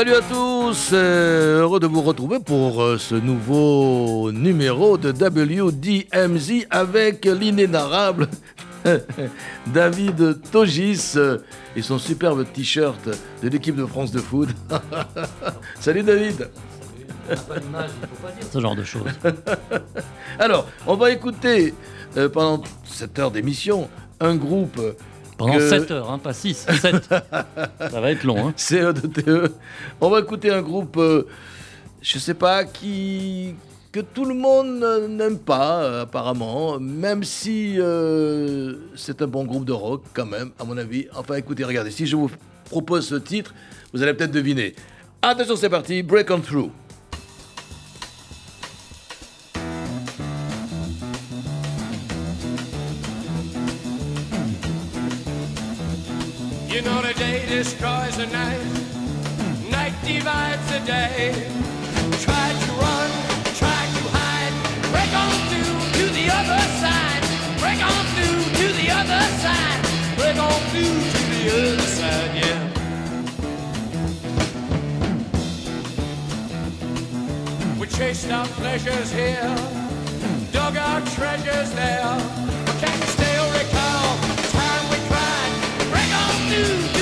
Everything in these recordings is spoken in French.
Salut à tous, euh, heureux de vous retrouver pour euh, ce nouveau numéro de WDMZ avec l'inénarrable David Togis euh, et son superbe t-shirt de l'équipe de France de foot. Salut David ce genre de choses. Alors, on va écouter pendant cette heure d'émission un groupe pendant 7 heures, hein, pas 6, 7. Ça va être long. Hein. CE de TE. On va écouter un groupe, euh, je sais pas, qui que tout le monde n'aime pas, euh, apparemment, même si euh, c'est un bon groupe de rock, quand même, à mon avis. Enfin, écoutez, regardez, si je vous propose ce titre, vous allez peut-être deviner. Attention, c'est parti, Break on Through. Destroys the night, night divides the day. Try to run, try to hide, break on through to the other side, break on through to the other side, break on through to the other side, yeah. We chased our pleasures here, dug our treasures there. Can't you still recall the time we cried? Break on through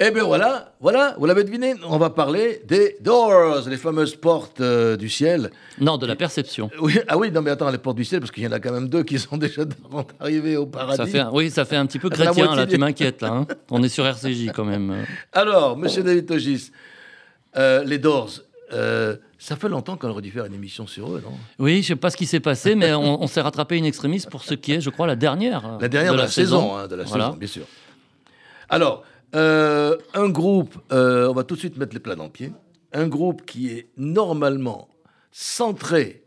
Eh bien voilà, voilà, vous l'avez deviné, on va parler des Doors, les fameuses portes euh, du ciel. Non, de la perception. Oui, ah oui, non mais attends, les portes du ciel, parce qu'il y en a quand même deux qui sont déjà arrivés au paradis. Ça fait un- oui, ça fait un petit peu chrétien, là, tu m'inquiètes, là. hein. On est sur RCJ, quand même. Alors, monsieur David Togis, euh, les Doors, euh, ça fait longtemps qu'on aurait dû faire une émission sur eux, non? Oui, je sais pas ce qui s'est passé, mais on, on s'est rattrapé une extrémiste pour ce qui est, je crois, la dernière. La dernière de, la, saison, hein, de la Voilà. saison, bien sûr. Alors, euh, un groupe, euh, on va tout de suite mettre les plats dans le pied, un groupe qui est normalement centré,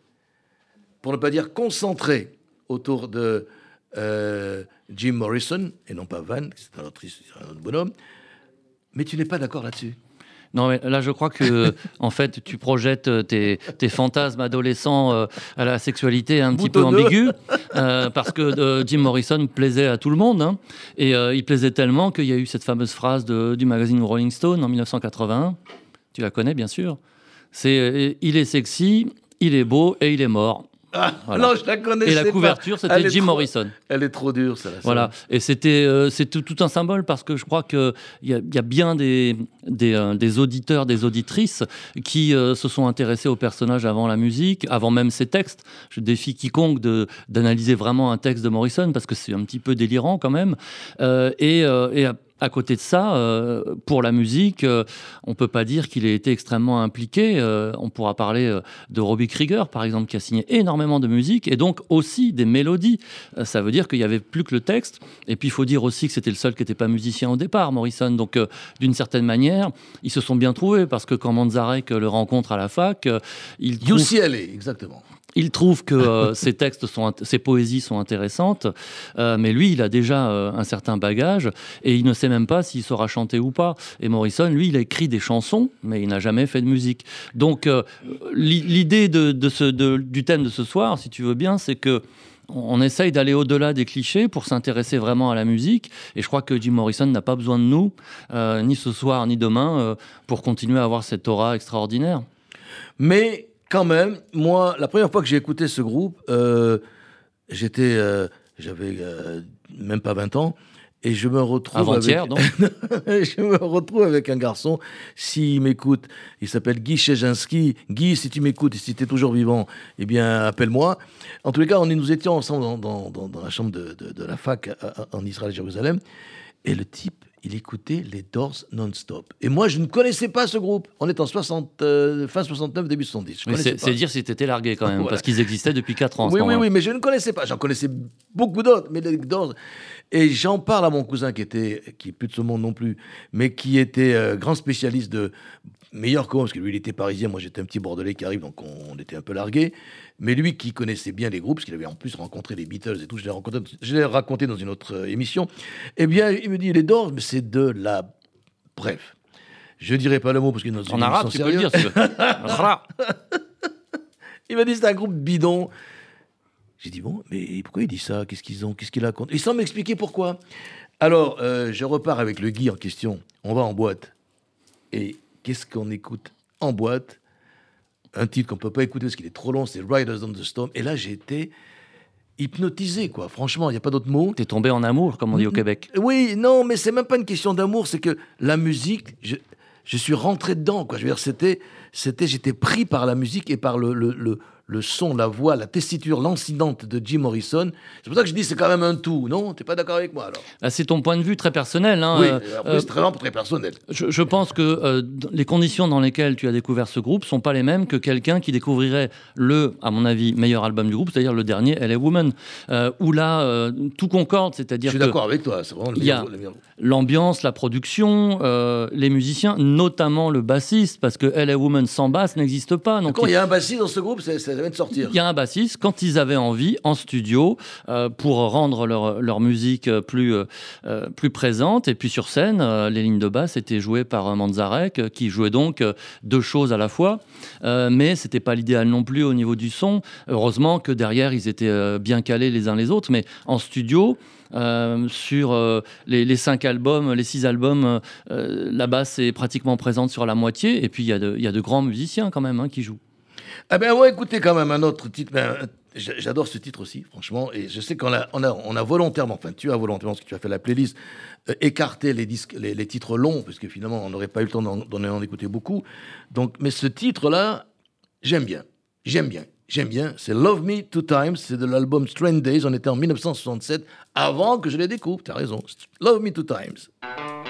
pour ne pas dire concentré, autour de euh, Jim Morrison, et non pas Van, c'est un un autre bonhomme, mais tu n'es pas d'accord là-dessus. Non, mais là, je crois que, en fait, tu projettes euh, tes, tes fantasmes adolescents euh, à la sexualité un petit peu ambiguë, euh, parce que euh, Jim Morrison plaisait à tout le monde, hein, et il plaisait tellement qu'il y a eu cette fameuse phrase de- du magazine Rolling Stone en 1981. Tu la connais, bien sûr. C'est il est sexy, il est beau et il est mort. Ah, Voilà. Non, je la connaissais Et la couverture, c'était Jim trop- Morrison. Elle est trop dure, ça. Voilà, et c'était euh, c'est tout, tout un symbole parce que je crois qu'il y, y a bien des, des, euh, des auditeurs, des auditrices qui euh, se sont intéressés au personnage avant la musique, avant même ses textes. Je défie quiconque de- d'analyser vraiment un texte de Morrison parce que c'est un petit peu délirant quand même. Et, et à, côté de ça, euh, pour la musique, euh, on peut pas dire qu'il ait été extrêmement impliqué. Euh, on pourra parler de Robbie Krieger, par exemple, qui a signé énormément de musique et donc aussi des mélodies. Ça veut dire qu'il y avait plus que le texte. Et puis il faut dire aussi que c'était le seul qui n'était pas musicien au départ, Morrison. Donc d'une certaine manière, ils se sont bien trouvés parce que quand Manzarek le rencontre à la fac, il trouve UCLA, exactement. Il trouve que euh, ses textes sont, ses poésies sont intéressantes, euh, mais lui, il a déjà euh, un certain bagage et il ne sait même pas s'il saura chanter ou pas. Et Morrison, lui, il a écrit des chansons, mais il n'a jamais fait de musique. Donc, euh, l'i- l'idée du thème de ce soir, si tu veux bien, c'est que on essaye d'aller au-delà des clichés pour s'intéresser vraiment à la musique. Et je crois que Jim Morrison n'a pas besoin de nous, ni ce soir, ni demain, pour continuer à avoir cette aura extraordinaire. Mais quand même, moi, la première fois que j'ai écouté ce groupe, euh, j'étais, euh, j'avais euh, même pas 20 ans, et je me retrouve Avant-hier, avec, donc. je me retrouve avec un garçon, s'il m'écoute, il s'appelle Guy Chejinski. Guy, si tu m'écoutes et si tu es toujours vivant, eh bien, appelle-moi. En tous les cas, on nous étions ensemble dans, dans- dans- dans la chambre de, de- de la fac à- à- en Israël, Jérusalem, et le type, il écoutait les Doors non-stop. Et moi, je ne connaissais pas ce groupe. On est en 60, euh, fin 69, début 70. Je Mais connaissais c'est dire si t'étais largué quand même, Voilà. parce qu'ils existaient depuis 4 ans. Oui, oui, oui, mais je ne connaissais pas. J'en connaissais beaucoup d'autres, mais les Doors. Et j'en parle à mon cousin qui était, qui est plus de ce monde non plus, mais qui était euh, grand spécialiste de meilleur que moi, parce que lui, il était parisien, moi j'étais un petit bordelais qui arrive, donc on, on était un peu largués. Mais lui qui connaissait bien les groupes, parce qu'il avait en plus rencontré les Beatles et tout, je l'ai rencontré- je l'ai raconté dans une autre euh, émission. Eh bien, il me dit, les Doors, mais c'est de la. Bref. Je dirais pas le mot parce qu'il est dans une En arabe, tu peux le dire. si. Il m'a dit c'est un groupe bidon. J'ai dit bon, mais pourquoi il dit ça? Qu'est-ce qu'ils ont? Qu'est-ce qu'il a contre Et sans m'expliquer pourquoi. Alors, euh, je repars avec le Guy en question. On va en boîte. Et qu'est-ce qu'on écoute en boîte Un titre qu'on peut pas écouter parce qu'il est trop long, c'est Riders on the Storm. Et là, j'ai été hypnotisé, quoi. Franchement, il n'y a pas d'autre mot. T'es tombé en amour, comme on dit au Québec. Oui, non, mais c'est même pas une question d'amour, c'est que la musique, je, je suis rentré dedans, quoi. Je veux dire, c'était, c'était, j'étais pris par la musique et par le, le, le, le son, la voix, la tessiture lancinante de Jim Morrison. C'est pour ça que je dis c'est quand même un tout, non? T'es pas d'accord avec moi alors? Ah, C'est ton point de vue très personnel. hein. Oui, Euh, euh, c'est très, vraiment très personnel. je, je pense que euh, les conditions dans lesquelles tu as découvert ce groupe sont pas les mêmes que quelqu'un qui découvrirait le, à mon avis, meilleur album du groupe, c'est-à-dire le dernier, LA Woman, euh, où là, tout concorde, Je c'est-à-dire suis que d'accord avec toi, c'est vraiment le meilleur- le meilleur- l'ambiance, la production, les musiciens, notamment le bassiste, parce que LA Woman sans basse n'existe pas. Donc il y a un bassiste dans ce groupe, ça, Il y a un bassiste, quand ils avaient envie, en studio, euh, pour rendre leur, leur musique euh, plus, euh, plus présente. Et puis sur scène, les lignes de basse étaient jouées par Manzarek, qui jouait donc deux choses à la fois. Mais c'était pas l'idéal non plus au niveau du son. Heureusement que derrière, ils étaient bien calés les uns les autres. Mais en studio, sur les, les cinq albums, les six albums, la basse est pratiquement présente sur la moitié. Et puis il y, y a de grands musiciens quand même hein, qui jouent. Ah ben ouais, écoutez quand même un autre titre. Ben, J'adore ce titre aussi, franchement. Et je sais qu'on a, on a, on a volontairement, enfin tu as volontairement, parce que tu as fait la playlist, euh, écarté les, disques, les, titres longs, parce que finalement on n'aurait pas eu le temps d'en d'en en écouter beaucoup. Donc, mais ce titre-là, j'aime bien. J'aime bien. J'aime bien. C'est Love Me Two Times. C'est de l'album Strange Days. On était en 1967, avant que je les découvre. Tu as raison. Love Me Two Times.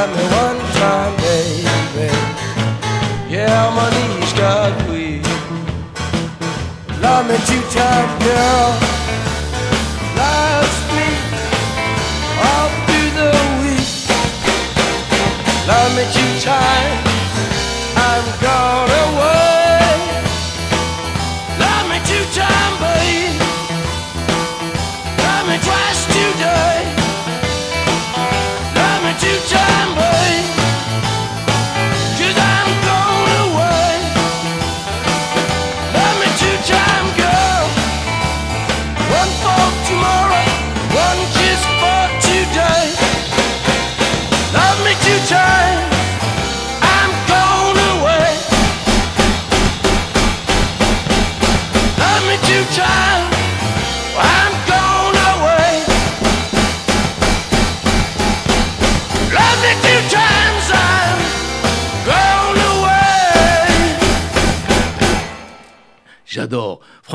Love me one time, baby. Yeah, my knees got weak. Love me two time, girl. Lost me all through the week. Love me two times.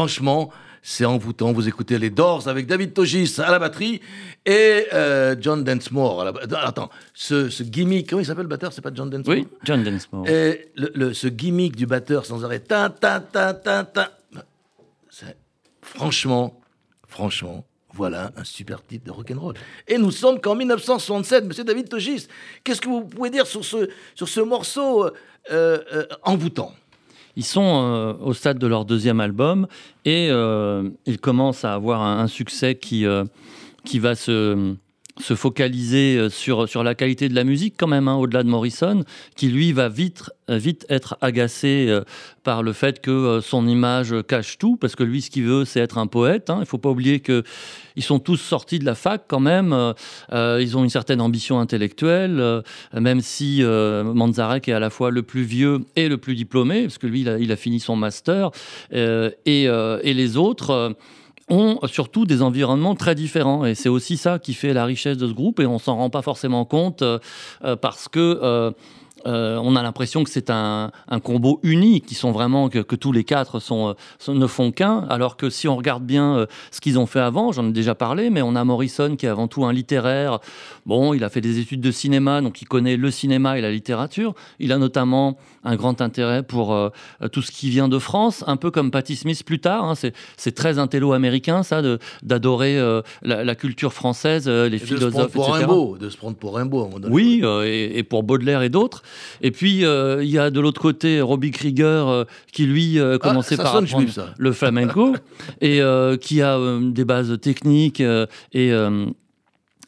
Franchement, c'est envoûtant. Vous écoutez les Doors avec David Togis à la batterie et euh, John Densmore. À la... Attends, ce, ce gimmick, comment il s'appelle le batteur? C'est pas John Densmore? Oui, John Densmore. Et le, le- ce gimmick du batteur sans arrêt, ta ta ta ta ta. Franchement, franchement, voilà un super titre de rock'n'roll. Et nous sommes qu'en 1967, Monsieur David Togis. Qu'est-ce que vous pouvez dire sur ce sur ce morceau euh, euh, envoûtant? Ils sont euh, au stade de leur deuxième album et euh, ils commencent à avoir un, succès euh, qui va se, se focaliser euh, sur, sur la qualité de la musique quand même, hein, au-delà de Morrison, qui lui va vite, euh, vite être agacé euh, par le fait que son image cache tout, parce que lui, ce qu'il veut, c'est être un poète. hein. Il ne faut pas oublier que ils sont tous sortis de la fac quand même. ils ont une certaine ambition intellectuelle, même si Manzarek est à la fois le plus vieux et le plus diplômé, parce que lui, il a, il a fini son master, et, et les autres. Ont surtout des environnements très différents et c'est aussi ça qui fait la richesse de ce groupe et on s'en rend pas forcément compte euh, euh, parce que euh, on a l'impression que c'est un, combo unique, qui sont vraiment que, tous les quatre sont, ne font qu'un, alors que si on regarde bien ce qu'ils ont fait avant, j'en ai déjà parlé, mais on a Morrison qui est avant tout un littéraire. Bon, il a fait des études de cinéma, donc il connaît le cinéma et la littérature. Il a notamment un grand intérêt pour euh, tout ce qui vient de France, un peu comme Patti Smith plus tard. hein. C'est- très intello-américain, ça, d'adorer euh, la, la culture française, euh, les Et de se prendre philosophes, pour etc. Rimbaud, de se prendre pour Rimbaud. à un moment donné. Oui, et, et pour Baudelaire et d'autres. Et puis, il y a de l'autre côté Robbie Krieger, qui lui commençait Ah, ça par apprendre juif, le flamenco, et qui a des bases techniques et,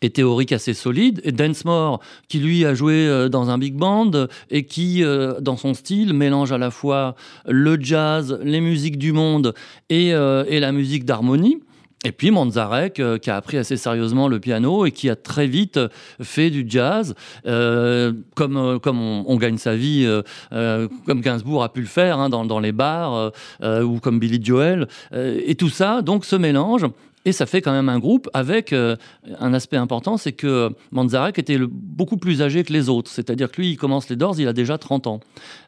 et théoriques assez solides. Et Densmore, qui lui a joué euh, dans un big band et qui, euh, dans son style, mélange à la fois le jazz, les musiques du monde et, euh, et la musique d'harmonie. Et puis Manzarek, qui a appris assez sérieusement le piano et qui a très vite fait du jazz, comme, comme on, gagne sa vie, comme Gainsbourg a pu le faire hein, dans, dans les bars, ou comme Billy Joel. Et tout ça, donc, se mélange. Et ça fait quand même un groupe avec euh, un aspect important, c'est que Manzarek était le- beaucoup plus âgé que les autres. C'est-à-dire que lui, il commence les Doors, il a déjà 30 ans.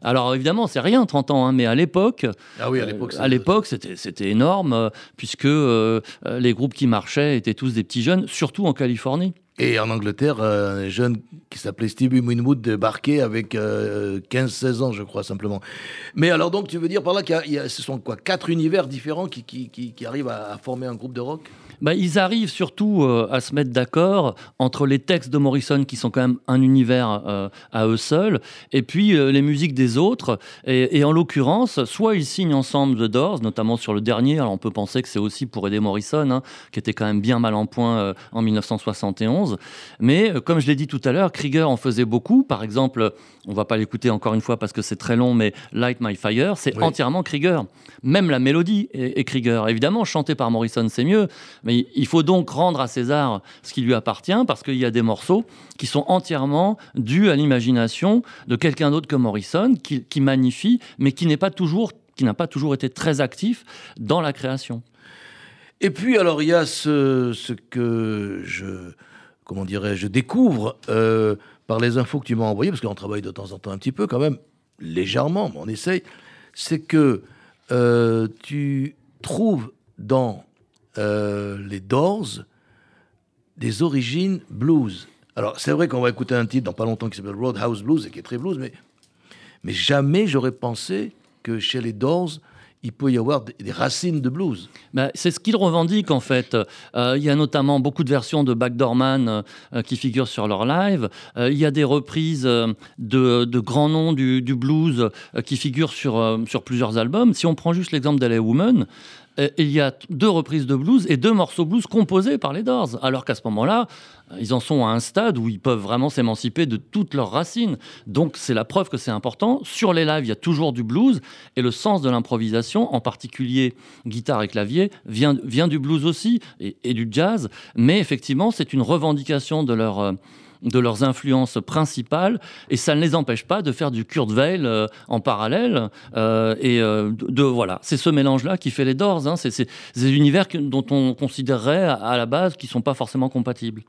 Alors évidemment, c'est rien 30 ans, hein, mais à l'époque, Ah oui, à l'époque. euh, c'était énorme, euh, puisque les groupes qui marchaient étaient tous des petits jeunes, surtout en Californie. Et en Angleterre, euh, un jeune qui s'appelait Stevie Winwood débarquait avec euh, 15-16 ans, je crois, simplement. Mais alors, donc, tu veux dire par là qu'il y a- ce sont quoi Quatre univers différents qui, qui, arrivent à former un groupe de rock? Bah, ils arrivent surtout euh, à se mettre d'accord entre les textes de Morrison, qui sont quand même un univers euh, à eux seuls, et puis euh, les musiques des autres. Et, et en l'occurrence, soit ils signent ensemble The Doors, notamment sur le dernier. Alors on peut penser que c'est aussi pour aider Morrison, hein, qui était quand même bien mal en point en 1971. Mais comme je l'ai dit tout à l'heure, Krieger en faisait beaucoup. Par exemple, on va pas l'écouter encore une fois parce que c'est très long, mais Light My Fire, c'est Oui. entièrement Krieger. Même la mélodie est, est Krieger. Évidemment, chanté par Morrison, c'est mieux, mais il faut donc rendre à César ce qui lui appartient parce qu'il y a des morceaux qui sont entièrement dus à l'imagination de quelqu'un d'autre que Morrison, qui, magnifie, mais qui n'est pas toujours qui n'a pas toujours été très actif dans la création. Et puis, alors, il y a ce, ce que je, comment dirais je découvre euh, par les infos que tu m'as envoyées, parce qu'on travaille de temps en temps un petit peu quand même, légèrement, mais on essaye, c'est que euh, tu trouves dans euh, les Doors des origines blues. Alors, c'est vrai qu'on va écouter un titre dans pas longtemps qui s'appelle Roadhouse Blues et qui est très blues, mais, mais jamais j'aurais pensé que chez les Doors, il peut y avoir des- racines de blues. Bah, c'est ce qu'ils revendiquent en fait. Euh, il y a notamment beaucoup de versions de Backdoorman euh, euh, qui figurent sur leur live. Il y a des reprises de, grands noms du, blues qui figurent sur, plusieurs albums. Si on prend juste l'exemple d'L.A. Woman, il y a deux reprises de blues et deux morceaux blues composés par les Doors. Alors qu'à ce moment-là, euh, ils en sont à un stade où ils peuvent vraiment s'émanciper de toutes leurs racines. Donc c'est la preuve que c'est important. Sur les lives, il y a toujours du blues et le sens de l'improvisation, en particulier guitare et clavier, vient, du blues aussi et, et du jazz. Mais effectivement, c'est une revendication de leur... de leurs influences principales et ça ne les empêche pas de faire du Kurt Weill euh, en parallèle euh, et euh, de, voilà c'est ce mélange là qui fait les Doors hein. c'est des univers dont on considérerait à, à la base qui sont pas forcément compatibles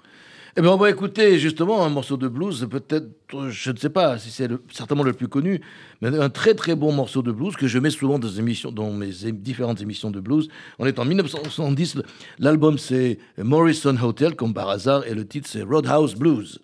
Eh bien, on va écouter justement un morceau de blues, peut-être, je ne sais pas si c'est certainement le plus connu, mais un très très bon morceau de blues que je mets souvent dans, dans mes différentes émissions de blues. On est en 1970, le- l'album c'est Morrison Hotel, comme par hasard, et le titre c'est Roadhouse Blues.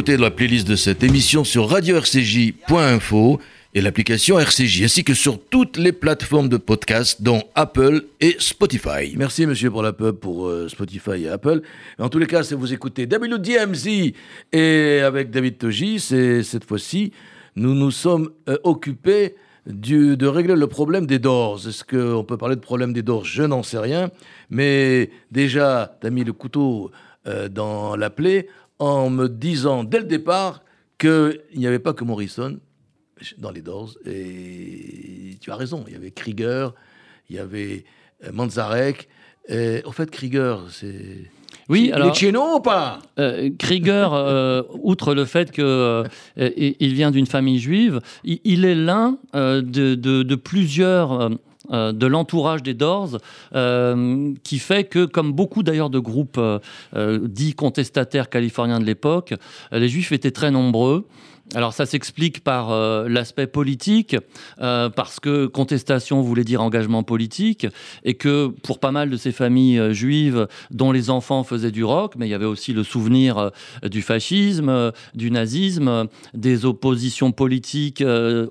Réécouter la playlist de cette émission sur radio-rcj.info et l'application RCJ, ainsi que sur toutes les plateformes de podcast, dont Apple et Spotify. Merci, monsieur, pour la pub pour euh, Spotify et Apple. En tous les cas, si vous écoutez WDMZ et avec David Toji, c'est cette fois-ci, nous nous sommes euh, occupés de régler le problème des Doors. Est-ce qu'on peut parler de problème des Doors Je n'en sais rien. Mais déjà, tu as mis le couteau euh, dans la plaie en me disant dès le départ qu'il n'y avait pas que Morrison dans les Doors. Et tu as raison, il y avait Krieger, il y avait euh, Manzarek. Et, au fait, Krieger, c'est... Oui, alors. nous ou pas? Euh, Krieger, euh, outre le fait qu'il il vient d'une famille juive, il, il est l'un de, de- de plusieurs euh, de l'entourage des Doors, euh, qui fait que, comme beaucoup d'ailleurs de groupes euh, dits contestataires californiens de l'époque, les Juifs étaient très nombreux. Alors ça s'explique par euh, l'aspect politique, euh, parce que contestation voulait dire engagement politique, et que pour pas mal de ces familles euh, juives dont les enfants faisaient du rock, mais il y avait aussi le souvenir du fascisme, du nazisme, des oppositions politiques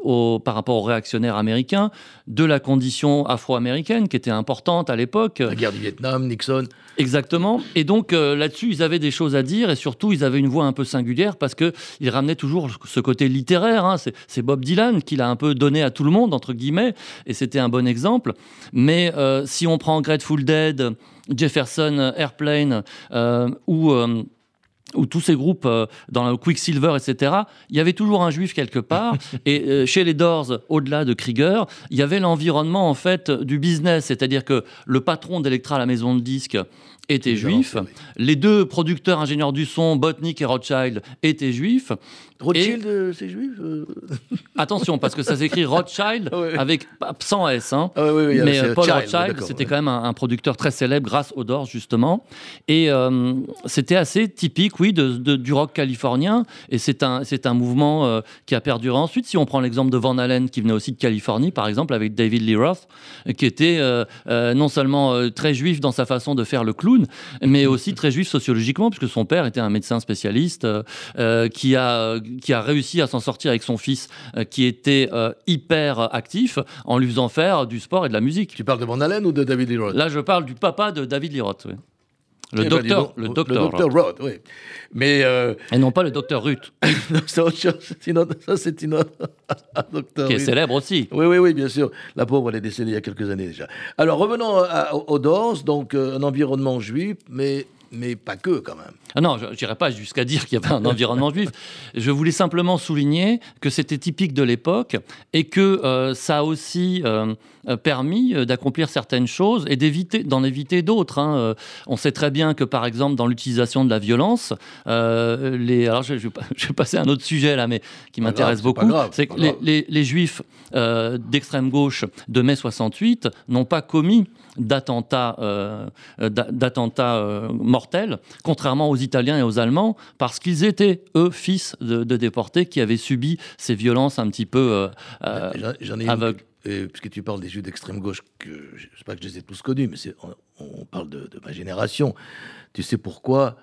au- par rapport aux réactionnaires américains, de la condition afro-américaine qui était importante à l'époque. La guerre du Vietnam, Nixon. Exactement. Et donc là-dessus, ils avaient des choses à dire et surtout, ils avaient une voix un peu singulière parce que ils ramenaient toujours ce côté littéraire. hein. C'est- Bob Dylan qui l'a un peu donné à tout le monde entre guillemets, et c'était un bon exemple. Mais euh, si on prend Grateful Dead, Jefferson Airplane euh, ou euh, ou tous ces groupes euh, dans le Quicksilver, etc., il y avait toujours un juif quelque part. et euh, chez les Doors, au-delà de Krieger, il y avait l'environnement en fait du business, c'est-à-dire que le patron d'Electra, la maison de disques, était juif. Les deux producteurs ingénieurs du son, Botnick et Rothschild, étaient juifs. Rothschild, euh, c'est juif euh Attention, parce que ça s'écrit Rothschild Ah ouais. avec sans S. Hein. Ah Mais euh, Paul Child, Rothschild, c'était quand même un, un producteur très célèbre grâce aux Doors, justement. Et euh, c'était assez typique, oui, de, de- du rock californien. Et c'est un, un mouvement euh, qui a perduré ensuite. Si on prend l'exemple de Van Halen, qui venait aussi de Californie, par exemple, avec David Lee Roth, qui était non seulement très juif dans sa façon de faire le clown, mais aussi très juif sociologiquement, puisque son père était un médecin spécialiste qui, a, qui a réussi à s'en sortir avec son fils, euh, qui était euh, hyper actif, en lui faisant faire du sport et de la musique. Tu parles de Van Halen ou de David Lee Roth? Là, je parle du papa de David Lee Roth, oui. Le Eh ben, docteur, le docteur, Le docteur Roth, oui. Mais euh, et non pas le docteur Ruth, c'est autre chose. C'est une autre- ça, c'est une autre. docteur qui est Ruth. célèbre aussi. Oui, oui, oui, bien sûr. La pauvre, elle est décédée il y a quelques années déjà. Alors, revenons à- aux Doors, donc euh, un environnement juif, mais, mais pas que quand même. Ah non, je n'irai pas jusqu'à dire qu'il y avait un environnement juif. Je voulais simplement souligner que c'était typique de l'époque et que euh, ça a aussi euh, permis euh, d'accomplir certaines choses et d'éviter, d'en éviter d'autres. hein. Euh, On sait très bien que, par exemple, dans l'utilisation de la violence, euh, les... alors je, je vais pas- je vais passer à un autre sujet là, mais qui m'intéresse beaucoup. C'est que les, grave. les- les juifs d'extrême gauche de mai 68 n'ont pas commis d'attentats euh, euh, euh, mortels, contrairement aux Italiens et aux Allemands, parce qu'ils étaient, eux, fils de, de déportés qui avaient subi ces violences un petit peu euh, J'en- ai aveugles. puisque tu parles des juifs d'extrême gauche, que je sais pas que je les ai tous connus, mais on, on parle de, de ma génération. Tu sais pourquoi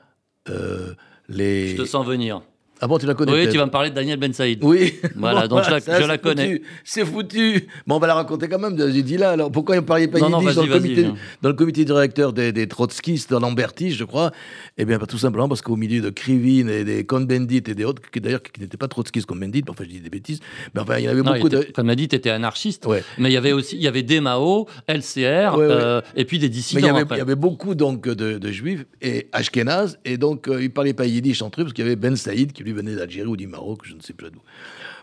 euh, les. Je te sens venir. Ah bon, tu la connais Oui, tu vas me parler de Daniel Ben Saïd. Oui. Voilà, donc je la- ça, je la connais. C'est foutu. Bon, on va la raconter quand même. J'ai dit là, alors pourquoi ne parlait pas Non, non, yiddish dans, le comité, dans le comité directeur des, des trotskistes dans Lambertis, je crois? Eh bien, pas tout simplement parce qu'au milieu de Krivine et des Cohn-Bendit et des autres, qui d'ailleurs qui n'étaient pas trotskistes comme Bendit, enfin je dis des bêtises, mais enfin il y en avait Non, beaucoup était- de. Comme a dit, tu étais anarchiste. Ouais. Mais il y avait aussi il y avait des Mao, LCR, Ouais, ouais. euh, et puis des Mais dissidents. il y, avait, après. il y avait beaucoup donc de, de juifs et ashkénazes et donc euh, ils parlaient pas yiddish entre eux parce qu'il y avait Ben Saïd qui venait d'Algérie ou du Maroc, je ne sais plus d'où.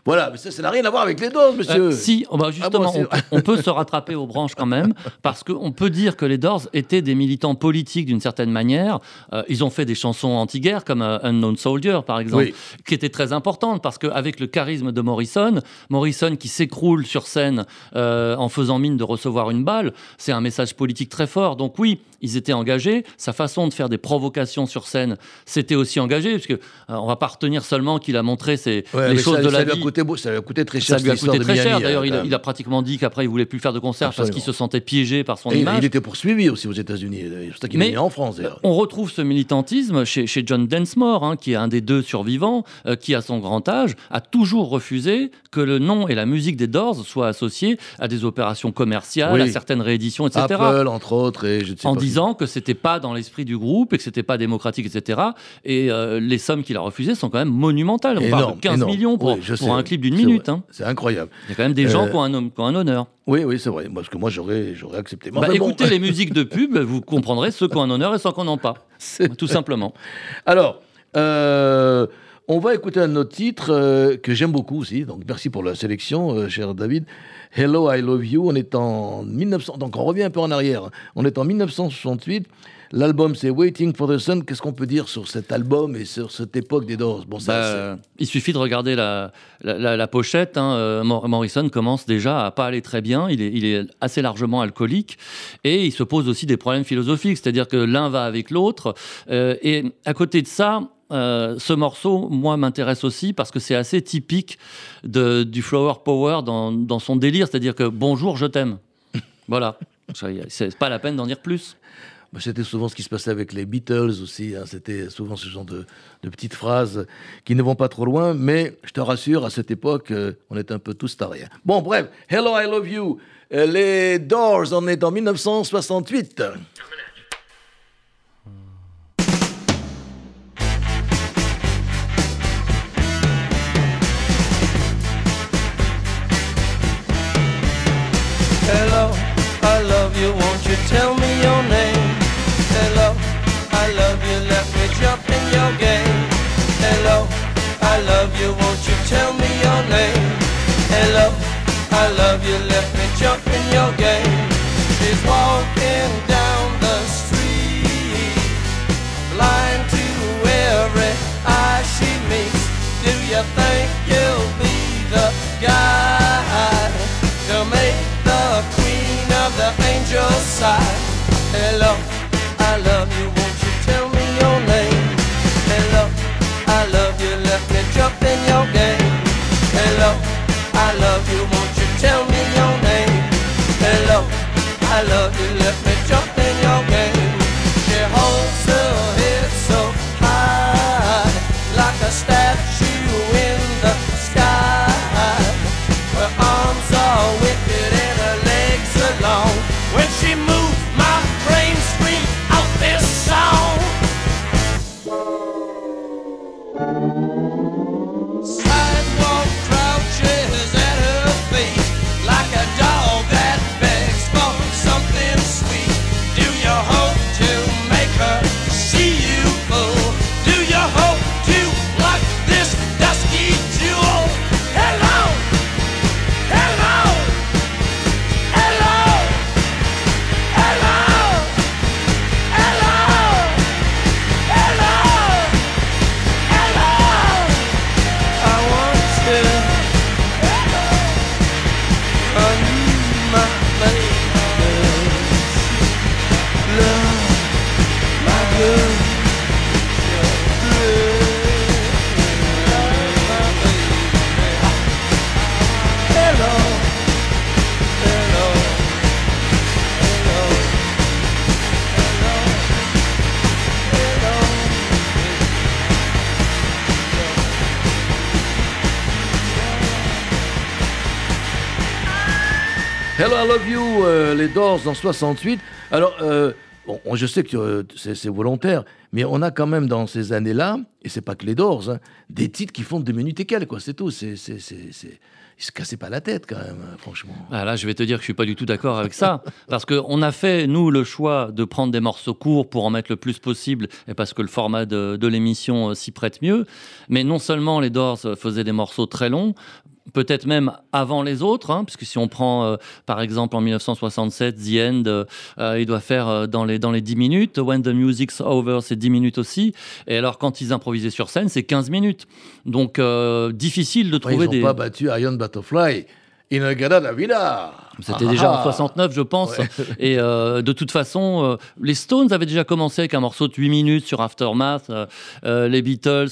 Voilà, mais ça, ça n'a rien à voir avec les doses, monsieur. Euh, si, oh bah, justement, Ah bon, on, peut- on peut se rattraper aux branches quand même, parce qu'on peut dire que les Doors étaient des militants politiques d'une certaine manière. Euh, ils ont fait des chansons anti-guerre, comme euh, Unknown Soldier, par exemple, Oui. qui étaient très importantes, parce qu'avec le charisme de Morrison, Morrison qui s'écroule sur scène en faisant mine de recevoir une balle, c'est un message politique très fort. Donc oui, ils étaient engagés. Sa façon de faire des provocations sur scène, c'était aussi engagé, parce que euh, on va pas retenir seulement qu'il a montré ses, Ouais, les choses ça, de ça la vie. Coûté ça lui a coûté très cher. Ça lui a coûté très cher. D'ailleurs, hein, il, a- même. il a pratiquement dit qu'après, il voulait plus faire de concerts parce qu'il se sentait piégé par son Et image. il était poursuivi aussi aux États-Unis. C'est pour ça qu'il est en France, d'ailleurs. On retrouve ce militantisme chez, chez John Densmore, hein, qui est un des deux survivants, euh, qui, à son grand âge, a toujours refusé que le nom et la musique des Doors soient associés à des opérations commerciales, Oui. à certaines rééditions, etc. Apple, entre autres, et je ne sais en pas qui. disant que c'était pas dans l'esprit du groupe et que c'était pas démocratique, etc. Et euh, les sommes qu'il a refusées sont quand même monumentales. On parle de 15 énorme. millions pour, Oui, pour sais, un clip d'une minute. hein. C'est incroyable. Il y a quand même des gens Euh, qui, ont un, qui ont un honneur. Oui, oui, c'est vrai. Parce que moi, j'aurais, j'aurais accepté. Bah, bon. écoutez les musiques de pub, vous comprendrez ceux qui ont un honneur et ceux qui n'en ont pas. Tout simplement. Alors, euh, on va écouter un autre titre euh, que j'aime beaucoup aussi. Donc, merci pour la sélection, euh, cher David. Hello, I Love You. On est en 1900. Donc, on revient un peu en arrière. On est en 1968. L'album, c'est Waiting for the Sun. Qu'est-ce qu'on peut dire sur cet album et sur cette époque des Doors? Bon, ça, Bah, il suffit de regarder la, la, la- la pochette. hein. Euh, Mor- Morrison commence déjà à pas aller très bien. Il est, il est assez largement alcoolique et il se pose aussi des problèmes philosophiques, c'est-à-dire que l'un va avec l'autre. Euh, et à côté de ça, euh, ce morceau, moi, m'intéresse aussi parce que c'est assez typique de, du Flower Power dans, dans son délire, c'est-à-dire que bonjour, je t'aime. Voilà. C'est pas la peine d'en dire plus. Bah, C'était souvent ce qui se passait avec les Beatles aussi. hein. C'était souvent ce genre de, de petites phrases qui ne vont pas trop loin. Mais je te rassure, à cette époque, euh, on était un peu tous tarés. Bon, bref, Hello, I Love You. Euh, les Doors, on est en 1968. You, left me jump in your game. She's walking down the street, blind to every eye she meets. Do you think you'll be the guy to make the queen of the angels sigh? Hello, 14, en 68. Alors, euh, bon, je sais que euh, c'est volontaire, mais on a quand même dans ces années-là, et c'est pas que les Doors, hein, des titres qui font deux minutes et quelques, quoi. C'est tout. C'est ils se cassaient pas la tête quand même, hein, franchement. Ah là, je vais te dire que je suis pas du tout d'accord avec ça, parce que on a fait nous le choix de prendre des morceaux courts pour en mettre le plus possible, et parce que le format de, de l'émission euh, s'y prête mieux. Mais non seulement les Doors euh, faisaient des morceaux très longs, peut-être même avant les autres, hein, puisque si on prend euh, par exemple en 1967 The End, euh, il doit faire euh, dans, les, dans les 10 minutes, When the Music's Over, c'est 10 minutes aussi, et alors quand ils improvisaient sur scène, c'est 15 minutes. Donc difficile de Ouais, trouver ils n'ont des... pas battu Iron Butterfly. Inagada la vida. C'était Ah, déjà ah. en 69, je pense. Et euh, de toute façon, euh, les Stones avaient déjà commencé avec un morceau de 8 minutes sur Aftermath. Euh, les Beatles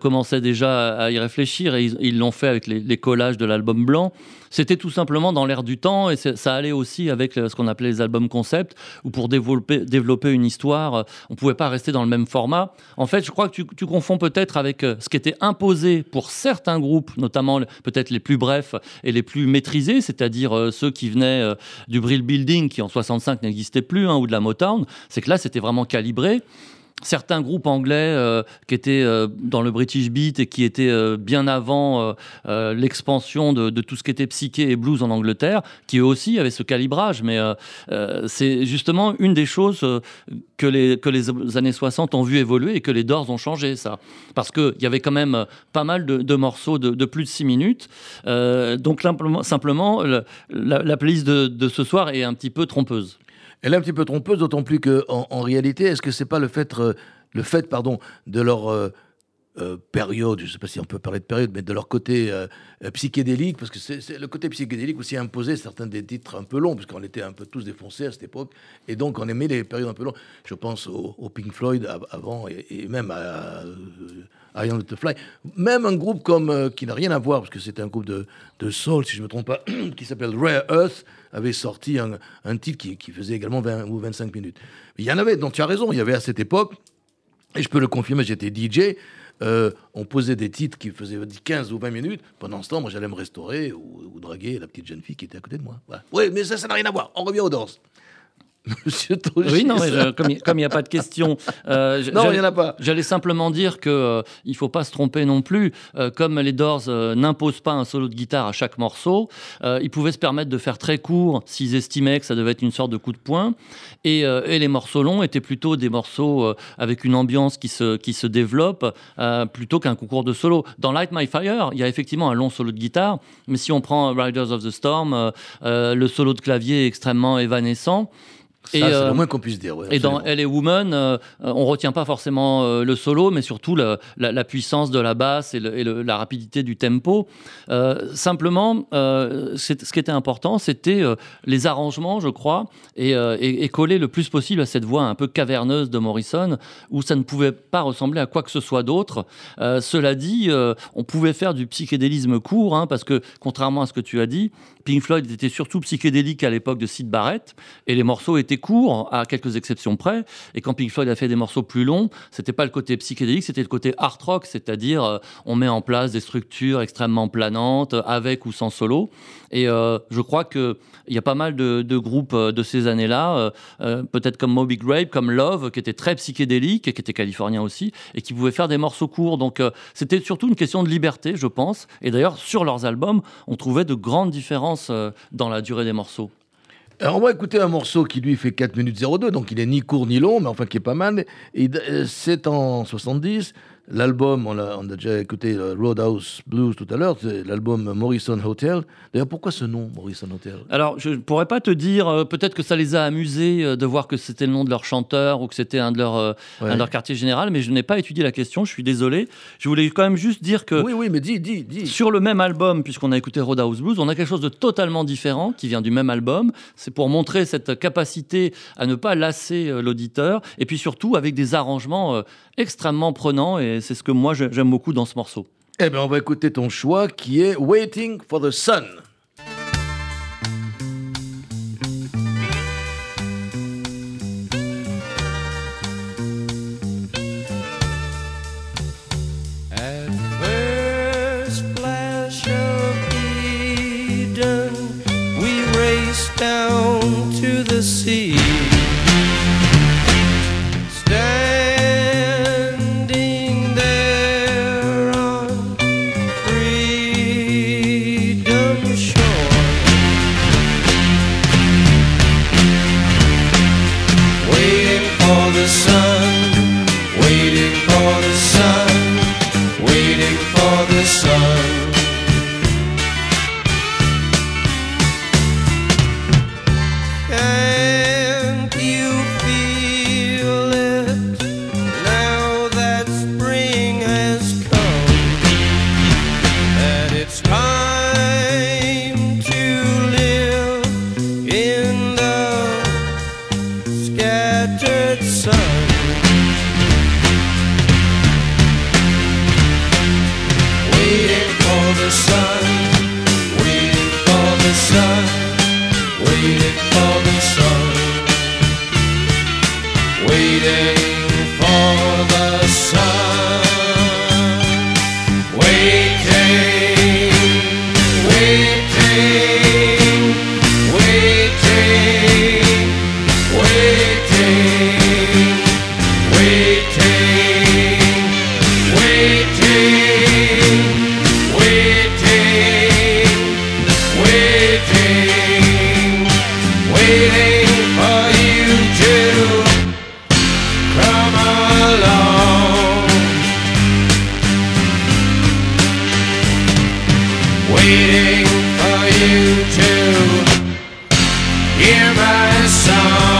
commençaient déjà à y réfléchir et ils l'ont fait avec les, les collages de l'album blanc. C'était tout simplement dans l'air du temps et ça allait aussi avec ce qu'on appelait les albums concept où pour développer, développer une histoire, on pouvait pas rester dans le même format. En fait, je crois que tu, tu confonds peut-être avec ce qui était imposé pour certains groupes, notamment peut-être les plus brefs et les plus maîtrisés, c'est-à-dire ceux qui venaient euh, du Brill Building qui en 65 n'existait plus, hein, ou de la Motown. C'est que là, c'était vraiment calibré certains groupes anglais euh, qui étaient euh, dans le British Beat et qui étaient euh, bien avant l'expansion de, tout ce qui était psyché et blues en Angleterre, qui eux aussi avaient ce calibrage. Mais c'est justement une des choses que, les, années 60 ont vu évoluer et que les Doors ont changé, ça. Parce qu'il y avait quand même pas mal de, morceaux de, plus de 6 minutes. Donc simplement, simplement le- la, la playlist de ce soir est un petit peu trompeuse. Elle est un petit peu trompeuse, d'autant plus que en, en réalité, est-ce que c'est pas le fait, euh, le fait, pardon, de leur euh, euh, période, je ne sais pas si on peut parler de période, mais de leur côté psychédélique, parce que c'est le côté psychédélique aussi imposait certains des titres un peu longs, parce qu'on était un peu tous défoncés à cette époque, et donc on aimait les périodes un peu longues. Je pense au, Pink Floyd av- avant, et, même à, à Iron Butterfly. Même un groupe comme qui n'a rien à voir, parce que c'était un groupe de, de soul, si je ne me trompe pas, qui s'appelle Rare Earth, avait sorti un, un titre qui, qui faisait également 20 ou 25 minutes. Il y en avait, donc tu as raison, il y avait à cette époque, et je peux le confirmer, j'étais DJ. euh, on posait des titres qui faisaient 15 ou 20 minutes. Pendant ce temps, moi, j'allais me restaurer ou, draguer la petite jeune fille qui était à côté de moi. Oui, mais ça, ça n'a rien à voir. On revient aux danses. Monsieur Togis. Oui, non, mais je- comme il n'y a pas de question. euh, j- Non, il y en a pas. J'allais simplement dire que euh, il faut pas se tromper non plus. Euh, comme les Doors euh, n'imposent pas un solo de guitare à chaque morceau, euh, ils pouvaient se permettre de faire très court s'ils estimaient que ça devait être une sorte de coup de poing. Et, et les morceaux longs étaient plutôt des morceaux avec une ambiance qui se, qui se développe plutôt qu'un concours de solo. Dans Light My Fire, il y a effectivement un long solo de guitare, mais si on prend Riders of the Storm, le solo de clavier est extrêmement évanescent. Ça, Et, c'est euh, le moins qu'on puisse dire. ouais, et dans. Elle et Woman, euh, on retient pas forcément euh, le solo, mais surtout la, la puissance de la basse et, le- et le- la rapidité du tempo. Simplement, ce qui était important, c'était les arrangements, je crois, et, et- et coller le plus possible à cette voix un peu caverneuse de Morrison, où ça ne pouvait pas ressembler à quoi que ce soit d'autre. Euh, cela dit, euh, on pouvait faire du psychédélisme court, hein, parce que contrairement à ce que tu as dit, Pink Floyd était surtout psychédélique à l'époque de Sid Barrett, et les morceaux étaient courts, à quelques exceptions près. Et quand Pink Floyd a fait des morceaux plus longs, c'était pas le côté psychédélique, c'était le côté art rock, c'est-à-dire euh, on met en place des structures extrêmement planantes, avec ou sans solo. Et euh, je crois que il y a pas mal de, groupes euh, de ces années-là, peut-être comme Moby Grape, comme Love, qui était très psychédélique et qui était californien aussi, et qui pouvaient faire des morceaux courts. Donc c'était surtout une question de liberté, je pense. Et d'ailleurs, sur leurs albums, on trouvait de grandes différences euh, dans la durée des morceaux. Alors, on va écouter un morceau qui lui fait 4 minutes 02, donc il est ni court ni long, mais enfin qui est pas mal. Et euh, c'est en 70. L'album, on, a- on a déjà écouté euh, Roadhouse Blues tout à l'heure, c'est l'album Morrison Hotel. D'ailleurs, pourquoi ce nom, Morrison Hotel? Alors, je ne pourrais pas te dire, euh, peut-être que ça les a amusés euh, de voir que c'était le nom de leur chanteur ou que c'était un de leurs Ouais. un de leur quartier général, mais je n'ai pas étudié la question, je suis désolé. Je voulais quand même juste dire que Oui, oui, mais dis, dis, dis. sur le même album, puisqu'on a écouté Roadhouse Blues, on a quelque chose de totalement différent qui vient du même album. C'est pour montrer cette capacité à ne pas lasser l'auditeur, et puis surtout avec des arrangements extrêmement prenants, et c'est ce que moi j'ai- j'aime beaucoup dans ce morceau. Eh bien, on va écouter ton choix qui est Waiting for the Sun. At first flash of Eden, we raced down to the sea. Hear my song.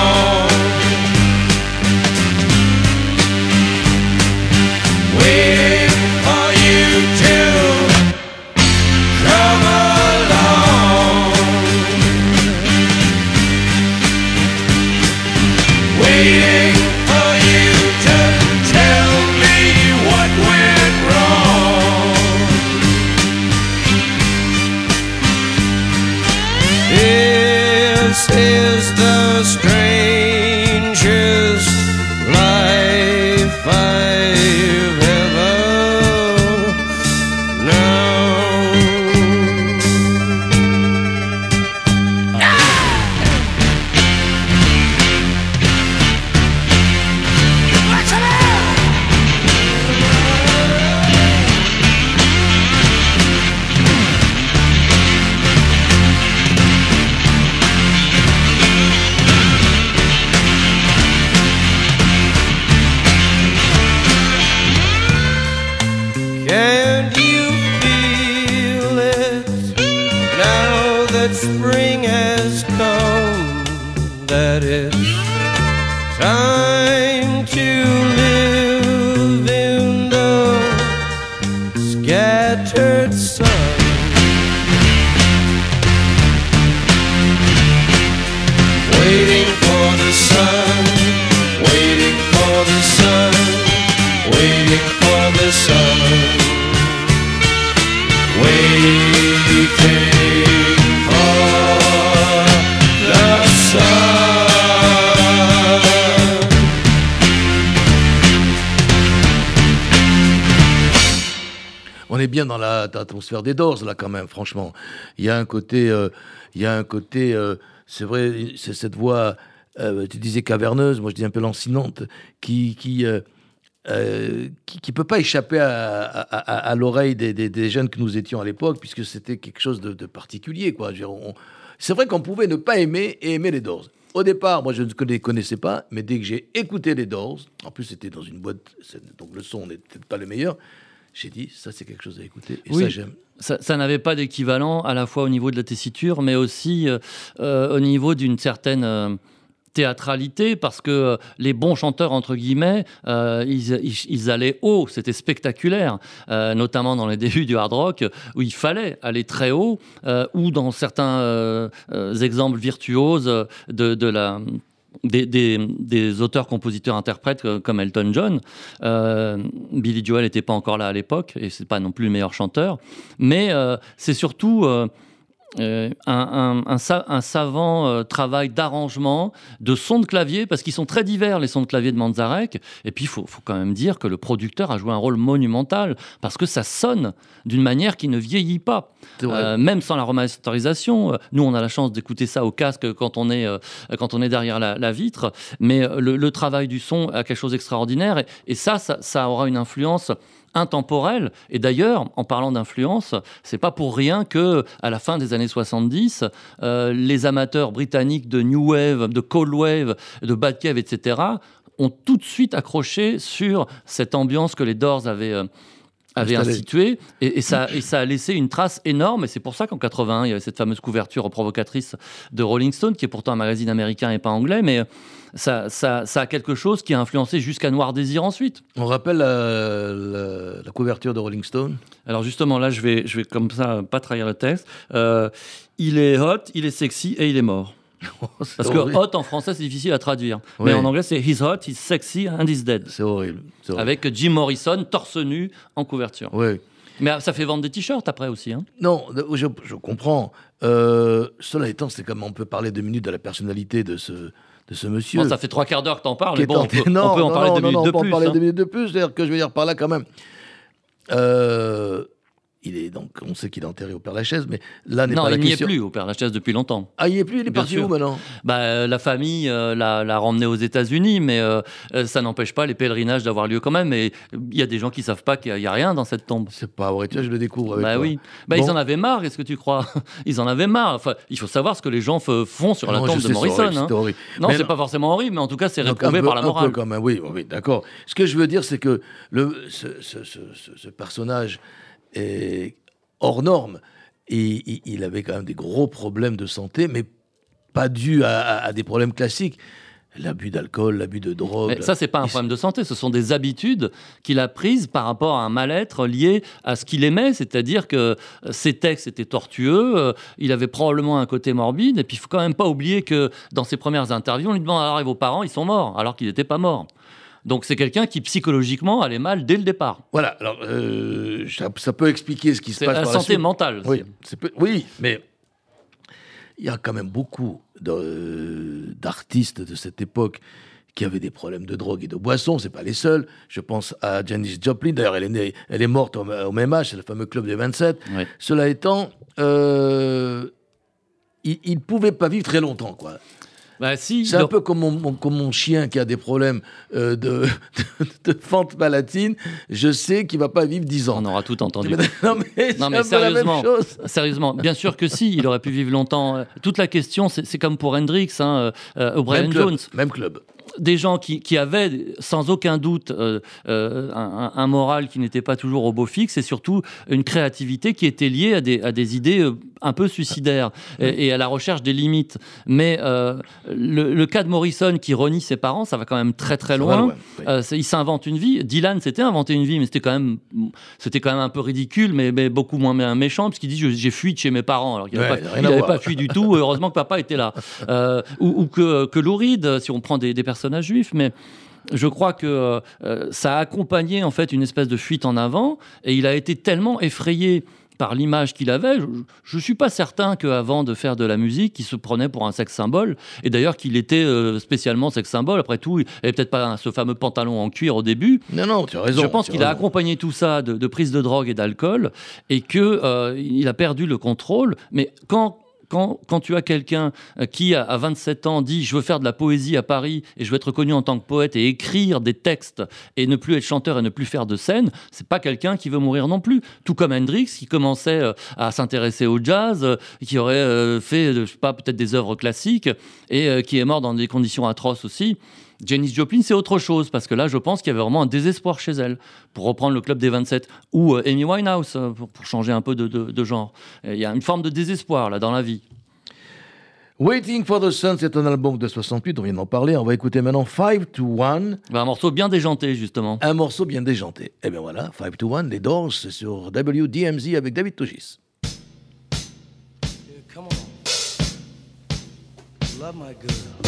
On est bien dans la- l'atmosphère des Doors, là, quand même, franchement. Il y a un côté, euh, y a un côté, euh, c'est vrai, c'est cette voix, euh, tu disais caverneuse, moi je dis un peu lancinante, qui, qui, qui, qui peut pas échapper à, l'oreille des, jeunes que nous étions à l'époque, puisque c'était quelque chose de, de particulier, c'est vrai qu'on pouvait ne pas aimer et aimer les Doors. au départ, moi je ne les connaissais pas, mais dès que j'ai écouté les Doors, en plus c'était dans une boîte, donc le son peut-être pas le meilleur, j'ai dit ça c'est quelque chose à écouter et Oui. ça j'aime. Ça, ça n'avait pas d'équivalent à la fois au niveau de la tessiture, mais aussi euh, euh, au niveau d'une certaine euh, théâtralité, parce que euh, les bons chanteurs, entre guillemets, euh, ils, ils- ils allaient haut, c'était spectaculaire, euh, notamment dans les débuts du hard rock, où il fallait aller très haut, ou dans certains exemples virtuoses de, de la... Des, des- des auteurs-compositeurs-interprètes euh, comme Elton John. Euh, Billy Joel n'était pas encore là à l'époque et c'est pas non plus le meilleur chanteur, mais euh, c'est surtout euh, un, un- un sa- un savant euh, travail d'arrangement, de sons de clavier, parce qu'ils sont très divers, les sons de clavier de Manzarek. Et puis, il faut, faut quand même dire que le producteur a joué un rôle monumental, parce que ça sonne d'une manière qui ne vieillit pas. Euh, même sans la remasterisation, nous on a la chance d'écouter ça au casque quand on est, quand on est derrière la, la vitre, mais le, le travail du son a quelque chose d'extraordinaire et, et ça, ça, ça aura une influence intemporelle. Et d'ailleurs, en parlant d'influence, c'est pas pour rien que à la fin des années 70, euh, les amateurs britanniques de New Wave, de Cold Wave, de Bad Cave, etc., ont tout de suite accroché sur cette ambiance que les Doors avaient. euh, avaient Installé. instituée et, et ça, et ça a laissé une trace énorme et c'est pour ça qu'en 81 il y avait cette fameuse couverture provocatrice de Rolling Stone qui est pourtant un magazine américain et pas anglais mais ça, ça, ça a quelque chose qui a influencé jusqu'à Noir Désir ensuite On rappelle la, la- la couverture de Rolling Stone? alors justement là je vais, je vais comme ça pas trahir le texte Euh, il est hot, il est sexy et il est mort Parce que hot en français c'est difficile à traduire Oui. mais en anglais c'est he's hot, he's sexy and he's dead C'est horrible. avec Jim Morrison torse nu en couverture Oui. mais ah, ça fait vendre des t-shirts après aussi hein. Non, je, je comprends. Euh, cela étant, c'est comme on peut parler deux minutes de la personnalité de ce, de ce monsieur. Bon, ça fait trois quarts d'heure que t'en parles mais bon on peut, non, on peut en non, parler non, deux minutes de on peut en plus parler hein. deux minutes de plus. C'est-à-dire que je veux dire par là quand même. Euh, il est donc, on sait qu'il est enterré au Père Lachaise, mais là n'est Non, pas la il n'y est question. plus au Père Lachaise depuis longtemps. Ah, il n'y est plus. Il est Bien parti sûr. où maintenant? Bah, euh, la famille euh, l'a remmené aux États-Unis, mais euh, ça n'empêche pas les pèlerinages d'avoir lieu quand même. Et il y a des gens qui savent pas qu'il n'y a rien dans cette tombe. C'est pas vrai. Tu vois, je le découvre. Avec Bah toi. oui. Bah, Bon. Ils en avaient marre, est-ce que tu crois? Ils en avaient marre. Enfin, il faut savoir ce que les gens font sur la Non, tombe de Morrison. horrible, hein. Non, c'est pas forcément horrible, mais en tout cas, c'est réprouvé peu- par la un peu morale. quand même, oui, oui, d'accord. Ce que je veux dire, c'est que le, ce, ce- ce- ce- ce personnage hors norme. Et il, avait quand même des gros problèmes de santé, mais pas dû à, des problèmes classiques. L'abus d'alcool, l'abus de drogue. Mais ça, c'est pas un problème de santé, ce sont des habitudes qu'il a prises par rapport à un mal-être lié à ce qu'il aimait, c'est-à-dire que euh, ses textes étaient tortueux, euh, il avait probablement un côté morbide, et puis il faut quand même pas oublier que dans ses premières interviews, on lui demande alors et vos parents, ils sont morts, alors qu'il n'était pas mort. Donc c'est quelqu'un qui psychologiquement allait mal dès le départ. Voilà, alors euh, ça, ça peut expliquer ce qui se C'est passe la par santé mentale. Oui, peu- oui, mais il y a quand même beaucoup de- d'artistes de cette époque qui avaient des problèmes de drogue et de boisson. C'est pas les seuls. Je pense à Janis Joplin. D'ailleurs, elle est née- elle est morte au, au même âge. C'est le fameux club des 27. Ouais. Cela étant, euh, il ne pouvait pas vivre très longtemps, quoi. Bah, si, C'est un peu comme mon, mon- comme mon chien qui a des problèmes euh, de, de, fente palatine. Je sais qu'il va pas vivre 10 ans. on aura tout entendu. Non, mais, Non, sérieusement, chose. sérieusement, bien sûr que si, il aurait pu vivre longtemps. Toute la question, c'est comme pour Hendrix, hein, euh, euh, club, Jones. Même club. Des gens qui, qui avaient sans aucun doute euh, euh, un, un moral qui n'était pas toujours au beau fixe et surtout une créativité qui était liée à des, à des idées euh, un peu suicidaires et, et à la recherche des limites. Mais euh, le, le cas de Morrison qui renie ses parents, ça va quand même très très loin. il s'invente une vie. Dylan s'était inventé une vie, mais c'était quand même, c'était quand même un peu ridicule, mais, mais beaucoup moins mé- méchant, parce qu'il dit j'ai fui de chez mes parents, alors qu'il n'avait pas, fui du tout. Heureusement que papa était là, ou, ou que, que Lou Reed, si on prend des, des juifs, mais je crois que euh, ça a accompagné en fait une espèce de fuite en avant, et il a été tellement effrayé par l'image qu'il avait, je ne suis pas certain qu'avant de faire de la musique, il se prenait pour un sexe symbole. Et d'ailleurs qu'il était euh, spécialement sexe symbole. Après tout, il n'avait peut-être pas ce fameux pantalon en cuir au début. Non, non, tu as raison. je pense qu'il a accompagné tout ça de, de prise de drogue et d'alcool et que euh, il a perdu le contrôle. Mais quand quand, tu as quelqu'un euh, qui, à- à 27 ans, dit Je veux faire de la poésie à Paris et je veux être connu en tant que poète et écrire des textes et ne plus être chanteur et ne plus faire de scène, c'est pas quelqu'un qui veut mourir non plus. Tout comme Hendrix, qui commençait euh, à s'intéresser au jazz, euh, qui aurait fait, je sais pas, peut-être des œuvres classiques et qui est mort dans des conditions atroces aussi. Janis Joplin, c'est autre chose, parce que là, je pense qu'il y avait vraiment un désespoir chez elle, pour reprendre le club des 27, ou euh, Amy Winehouse, euh, pour, pour changer un peu de, de- de genre. Il y a une forme de désespoir, là, dans la vie. Waiting for the Sun, c'est un album de 68, on vient d'en parler. On va écouter maintenant 5 to 1, Un morceau bien déjanté, justement. un morceau bien déjanté. Et bien voilà, 5 to 1, les Doors, c'est sur WDMZ avec David Togis. Come on. Love my girl.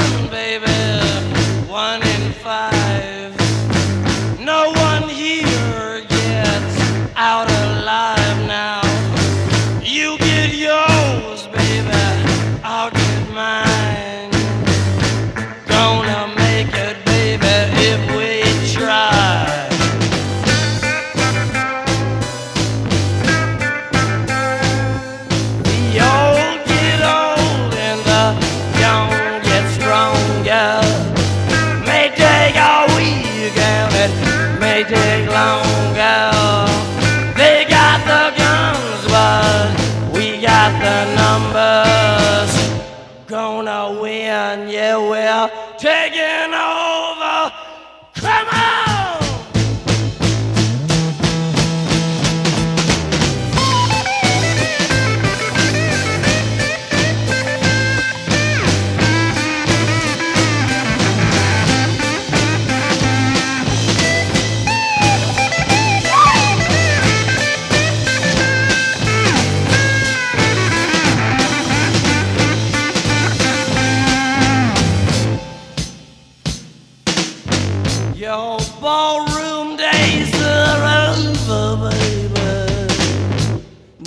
ballroom days are over, baby.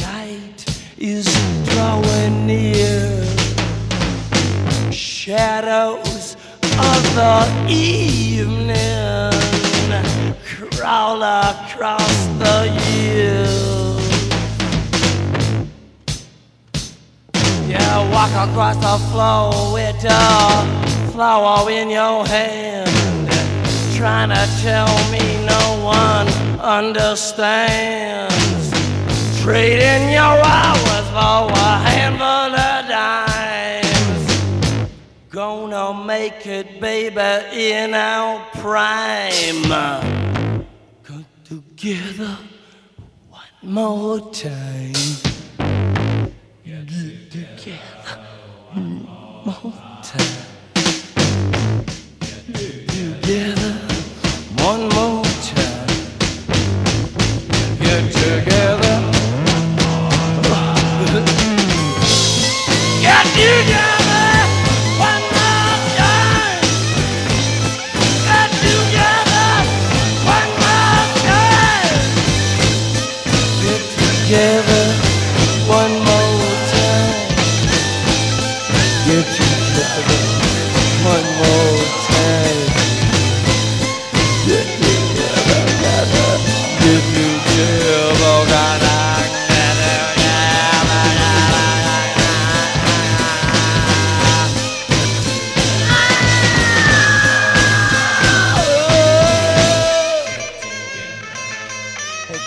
Night is drawing near. Shadows of the evening crawl across the years. Yeah, walk across the floor with a flower in your hand. Trying to tell me no one understands. Trading your hours for a handful of dimes. Gonna make it, baby, in our prime. Come together one more time. Get together one more time. Get together.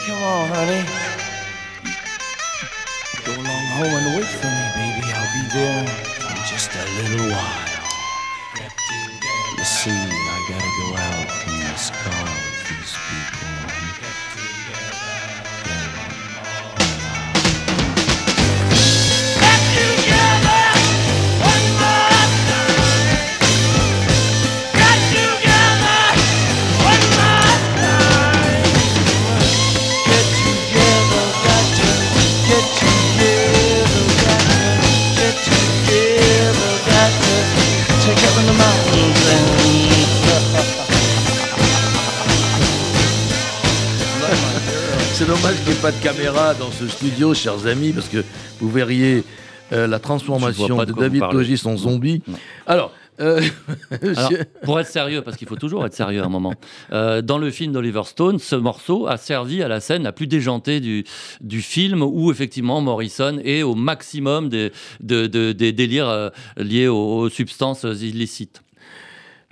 Come on, honey. Go along home and wait for me, baby. I'll be there in just a little while. You see, I gotta go out in this car with these people. Pas de caméra dans ce studio, chers amis, parce que vous verriez euh, la transformation de, de David. Logis en zombie. Alors, euh, Alors, pour être sérieux, parce qu'il faut toujours être sérieux à un moment, euh, dans le film d'Oliver Stone, ce morceau a servi à la scène la plus déjantée du, du film, où effectivement Morrison est au maximum des, de- de- des délires euh, liés aux, aux substances illicites.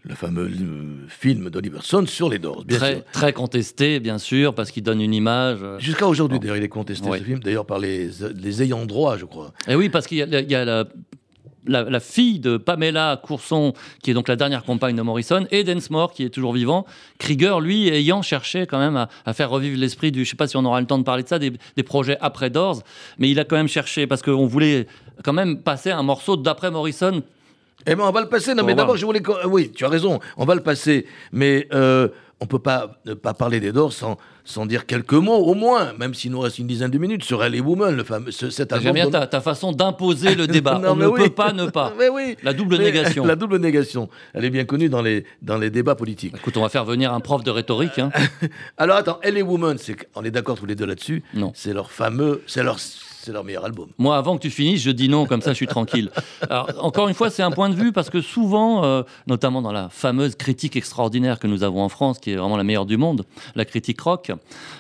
Le fameux euh, film d'Oliver Stone sur les Doors, bien Très, sûr. très contesté, bien sûr, parce qu'il donne une image. euh, Jusqu'à aujourd'hui, Bon. d'ailleurs, il est contesté Oui. ce film, d'ailleurs par les, les ayants droit, je crois. Et oui, parce qu'il y a, il y a la, la- la fille de Pamela Courson, qui est donc la dernière compagne de Morrison, et Densmore, qui est toujours vivant. Krieger, lui, ayant cherché quand même à, à faire revivre l'esprit du. Je sais pas si on aura le temps de parler de ça, des, des projets après Doors, mais il a quand même cherché, parce qu'on voulait quand même passer un morceau d'après Morrison. Eh ben, on va le passer. Non, mais d'abord, je voulais. Oui, tu as raison. On va le passer. Mais euh, on peut pas ne pas parler des Doors sans, sans dire quelques mots, au moins, même s'il nous reste une dizaine de minutes, sur Elle et Woman, le fameux, ce- cet album. J'aime bien dont- ta, ta façon d'imposer le débat. Non, on ne oui. peut pas ne pas. Mais oui. La double Mais- négation. La double négation. Elle est bien connue dans les, dans les débats politiques. Écoute, on va faire venir un prof de rhétorique. hein. Alors attends, Elle et Woman, c'est, on est d'accord tous les deux là-dessus. Non. C'est leur fameux, c'est leur, c'est leur meilleur album. Moi, avant que tu finisses, je dis non, comme ça je suis tranquille. Alors, encore une fois, c'est un point de vue parce que souvent, euh, notamment dans la fameuse critique extraordinaire que nous avons en France, qui est vraiment la meilleure du monde, la critique rock,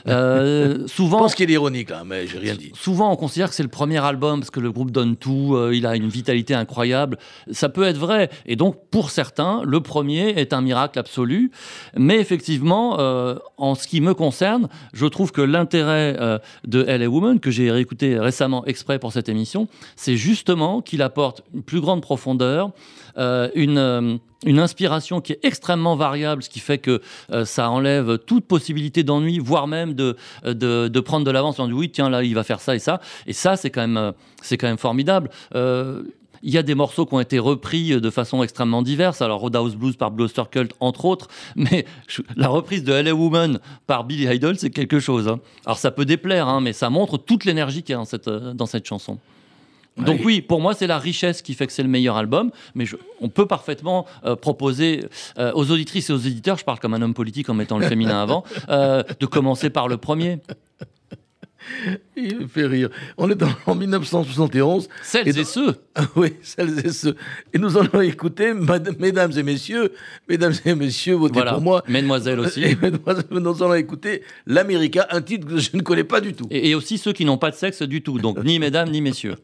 euh, Je souvent. pense qu'il est ironique là, mais j'ai rien dit. Souvent, on considère que c'est le premier album parce que le groupe donne tout, euh, il a une vitalité incroyable. Ça peut être vrai. Et donc, pour certains, le premier est un miracle absolu. Mais effectivement, en ce qui me concerne, je trouve que l'intérêt de LA Woman, que j'ai réécouté récemment exprès pour cette émission, c'est justement qu'il apporte une plus grande profondeur, euh, une. euh, une inspiration qui est extrêmement variable, ce qui fait que euh, ça enlève toute possibilité d'ennui, voire même de, de, prendre de l'avance en disant oui, tiens, là, il va faire ça et ça. Et ça, c'est quand même, c'est quand même formidable. Il y a des morceaux qui ont été repris de façon extrêmement diverse. Alors, Roadhouse Blues par Bluster Cult, entre autres. Mais la reprise de LA Woman par Billy Idol, c'est quelque chose. hein. Alors, ça peut déplaire, hein, mais ça montre toute l'énergie qu'il y a dans cette, euh, dans cette chanson. Donc oui, pour moi, c'est la richesse qui fait que c'est le meilleur album, mais je- on peut parfaitement euh, proposer euh, aux auditrices et aux éditeurs, je parle comme un homme politique en mettant le féminin avant, euh, de commencer par le premier. Il me fait rire. On est en, en 1971. Celles Et et, dans- ceux. Ah oui, celles et ceux. Et nous allons écouter, mesdames et messieurs, mesdames et messieurs, votez Voilà, pour moi. mesdemoiselles aussi. Et mesdemoiselles, nous allons écouter l'América, un titre que je ne connais pas du tout. Et, et aussi ceux qui n'ont pas de sexe du tout, donc ni mesdames ni messieurs.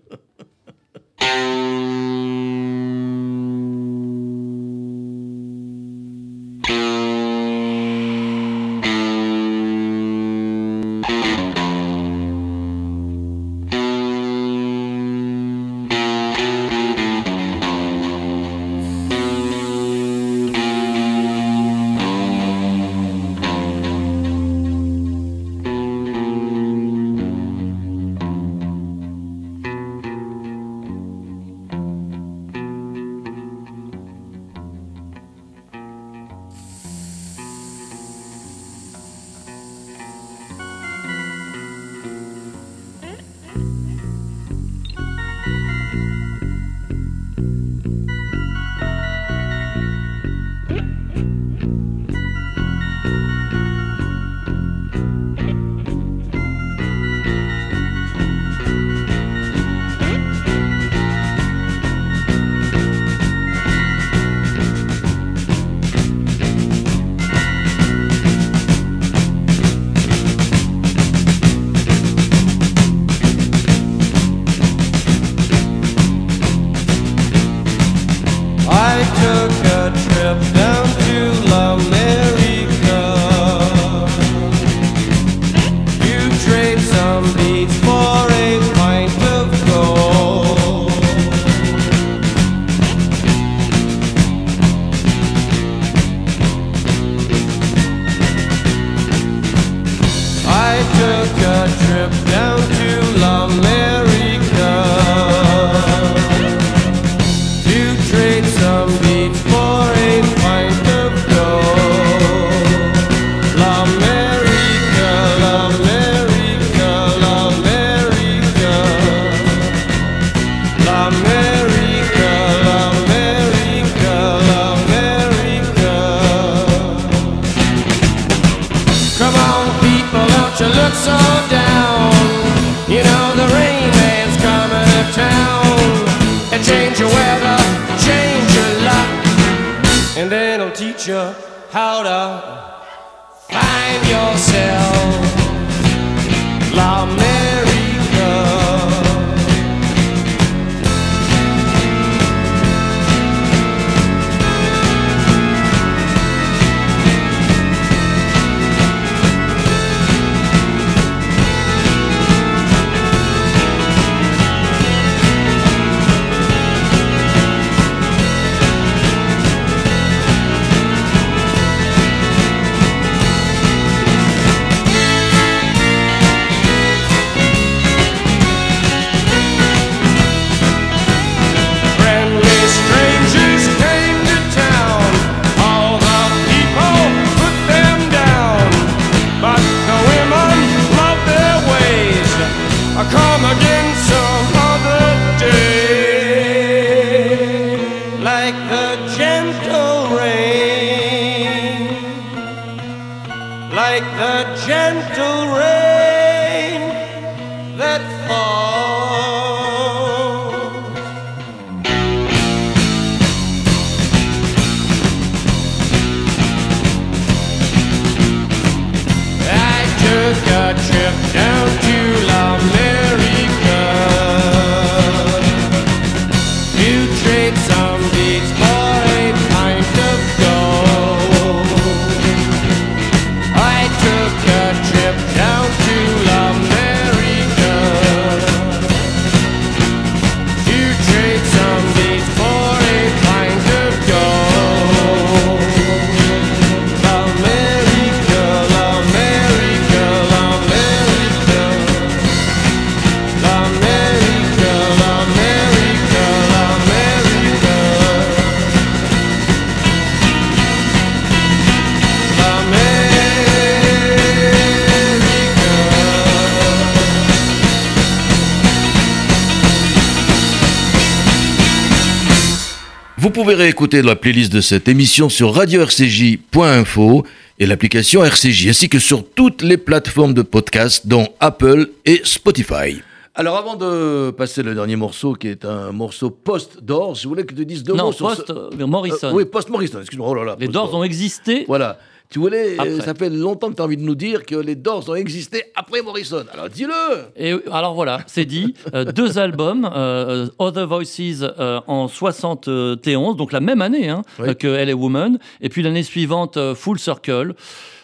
Pouvez réécouter la playlist de cette émission sur radio-rcj.info et l'application RCJ, ainsi que sur toutes les plateformes de podcast, dont Apple et Spotify. Alors avant de passer le dernier morceau, qui est un morceau post-Doors, je voulais que tu dises deux Non, mots sur post ce- euh, Morrison. Euh, oui, post-Morrison, excuse-moi. Oh là là, Les Doors ont existé. Voilà. Tu voulais, euh, Après. ça fait longtemps que tu as envie de nous dire que les Doors ont existé après Morrison. Alors dis-le Et alors voilà, c'est dit. Euh, deux albums, euh, Other Voices euh, en 71, donc la même année hein, Oui. que LA Woman, et puis l'année suivante Full Circle.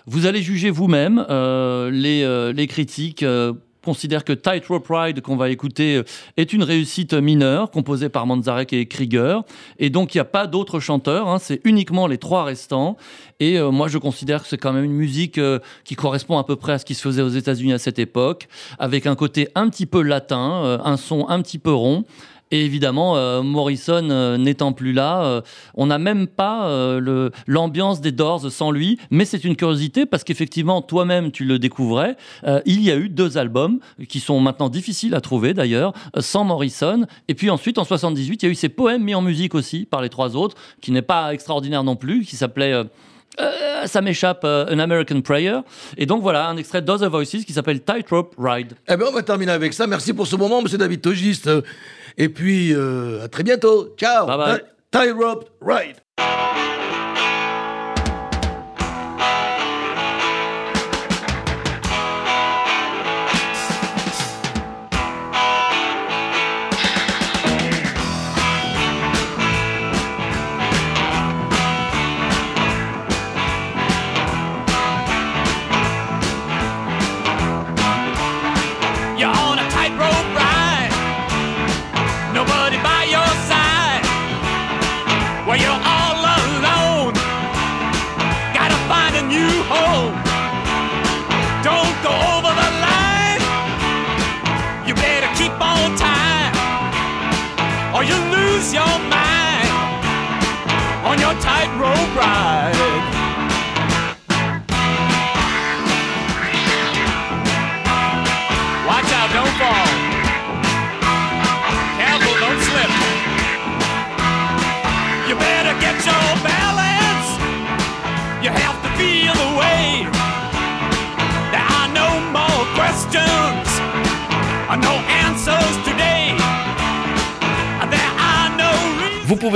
Vous allez juger vous-même. les, les critiques euh, considèrent que Tightrope Ride, qu'on va écouter, euh, est une réussite mineure, composée par Manzarek et Krieger. Et donc, il n'y a pas d'autres chanteurs, hein, c'est uniquement les trois restants. Et euh, moi, je considère que c'est quand même une musique euh, qui correspond à peu près à ce qui se faisait aux États-Unis à cette époque, avec un côté un petit peu latin, un son un petit peu rond. Et évidemment, euh, Morrison euh, n'étant plus là, euh, on n'a même pas l'ambiance des Doors sans lui. Mais c'est une curiosité parce qu'effectivement, toi-même, tu le découvrais. il y a eu deux albums qui sont maintenant difficiles à trouver d'ailleurs, sans Morrison. Et puis ensuite, en 78, il y a eu ces poèmes mis en musique aussi par les trois autres, qui n'est pas extraordinaire non plus, qui s'appelait. ça m'échappe, An American Prayer. Et donc voilà, un extrait d'Other Voices qui s'appelle Tightrope Ride. Eh bien, on va terminer avec ça. Merci pour ce moment, monsieur David Togiste. Et puis, euh, à très bientôt. Ciao. Bye bye. Tie rope ride.